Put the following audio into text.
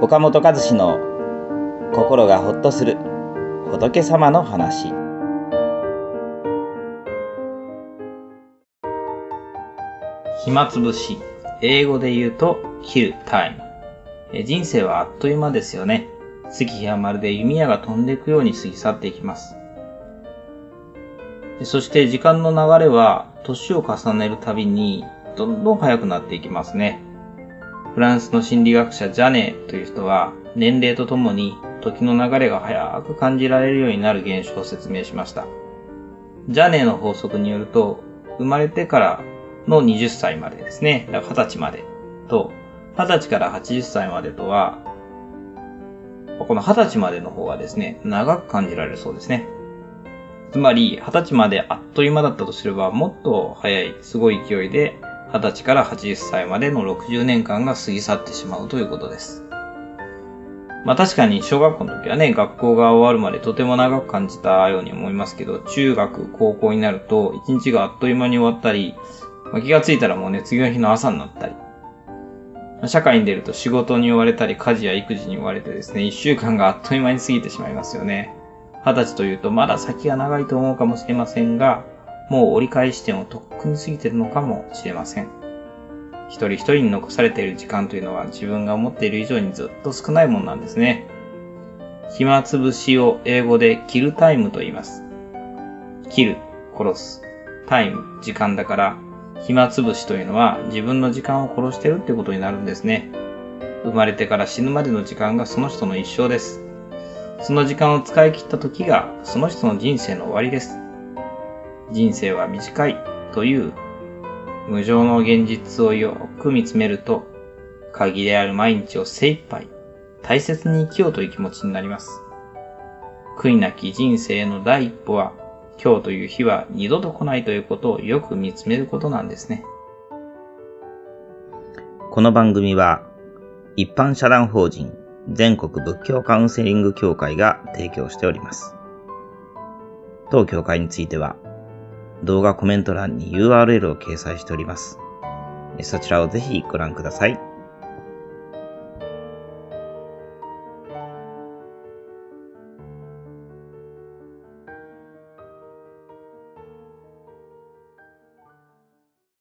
岡本和志の心がほっとする仏様の話。暇つぶし英語で言うと kill time 人生はあっという間ですよね。月日はまるで弓矢が飛んでいくように過ぎ去っていきます。そして時間の流れは年を重ねるたびにどんどん速くなっていきますね。フランスの心理学者ジャネーという人は年齢とともに時の流れが速く感じられるようになる現象を説明しました。ジャネーの法則によると生まれてからの20歳までですね。だから20歳までと20歳から80歳までとはこの20歳までの方がですね、長く感じられるそうですね。つまり、20歳まであっという間だったとすれば、もっと早い、すごい勢いで、20歳から80歳までの60年間が過ぎ去ってしまうということです。まあ確かに小学校の時はね、学校が終わるまでとても長く感じたように思いますけど、中学、高校になると、1日があっという間に終わったり、まあ、気がついたらもうね、次の日の朝になったり、社会に出ると仕事に追われたり、家事や育児に追われてですね、1週間があっという間に過ぎてしまいますよね。二十歳というとまだ先が長いと思うかもしれませんが、もう折り返し点をとっくに過ぎてるのかもしれません。一人一人に残されている時間というのは自分が思っている以上にずっと少ないものなんですね。暇つぶしを英語でキルタイムと言います。キル、殺す。タイム、時間だから、暇つぶしというのは自分の時間を殺してるってことになるんですね。生まれてから死ぬまでの時間がその人の一生です。その時間を使い切った時がその人の人生の終わりです。人生は短いという無常の現実をよく見つめると、限りある毎日を精一杯大切に生きようという気持ちになります。悔いなき人生の第一歩は、今日という日は二度と来ないということをよく見つめることなんですね。この番組は、一般社団法人全国仏教カウンセリング協会が提供しております。当協会については、動画コメント欄に URL を掲載しております。そちらをぜひご覧ください。